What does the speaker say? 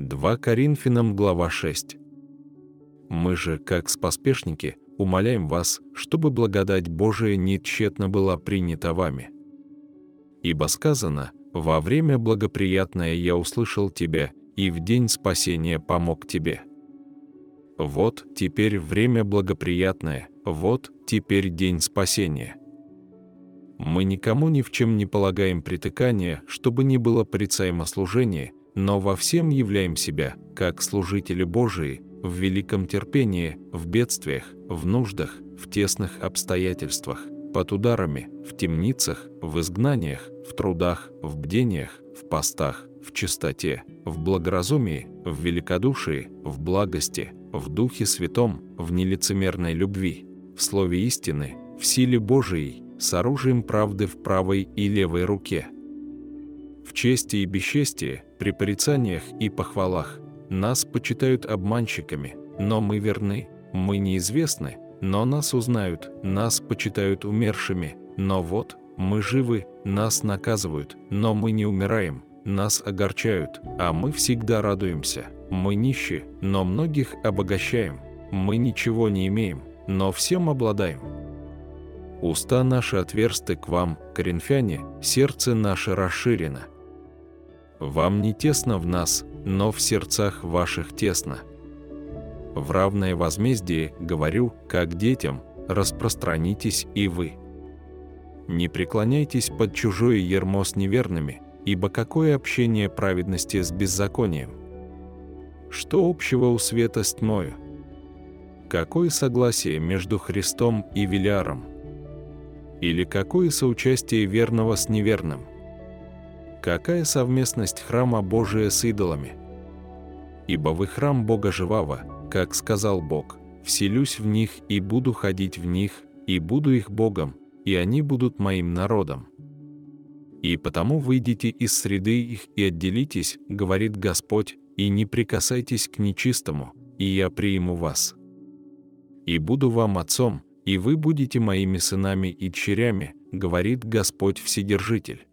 2 Коринфянам, глава 6. Мы же, как споспешники, умоляем вас, чтобы благодать Божия не тщетно была принята вами. Ибо сказано, во время благоприятное я услышал тебя, и в день спасения помог тебе. Вот теперь время благоприятное, вот теперь день спасения. Мы никому ни в чем не полагаем притыкания, чтобы не было порицаемо служение, но во всем являем себя, как служители Божии, в великом терпении, в бедствиях, в нуждах, в тесных обстоятельствах, под ударами, в темницах, в изгнаниях, в трудах, в бдениях, в постах, в чистоте, в благоразумии, в великодушии, в благости, в Духе Святом, в нелицемерной любви, в слове истины, в силе Божией, с оружием правды в правой и левой руке. Чести и бесчестии, при порицаниях и похвалах, нас почитают обманщиками, но мы верны, мы неизвестны, но нас узнают, нас почитают умершими, но вот, мы живы, нас наказывают, но мы не умираем, нас огорчают, а мы всегда радуемся. Мы нищи, но многих обогащаем. Мы ничего не имеем, но всем обладаем. Уста наши отверсты к вам, коринфяне, сердце наше расширено. Вам не тесно в нас, но в сердцах ваших тесно. В равное возмездие, говорю, как детям, распространитесь и вы. Не преклоняйтесь под чужое ермо с неверными, ибо какое общение праведности с беззаконием? Что общего у света с тьмою? Какое согласие между Христом и Велиаром? Или какое соучастие верного с неверным? Какая совместность храма Божия с идолами? Ибо вы храм Бога живого, как сказал Бог, вселюсь в них и буду ходить в них, и буду их Богом, и они будут моим народом. И потому выйдите из среды их и отделитесь, говорит Господь, и не прикасайтесь к нечистому, и я приму вас. И буду вам отцом, и вы будете моими сынами и дщерями, говорит Господь Вседержитель.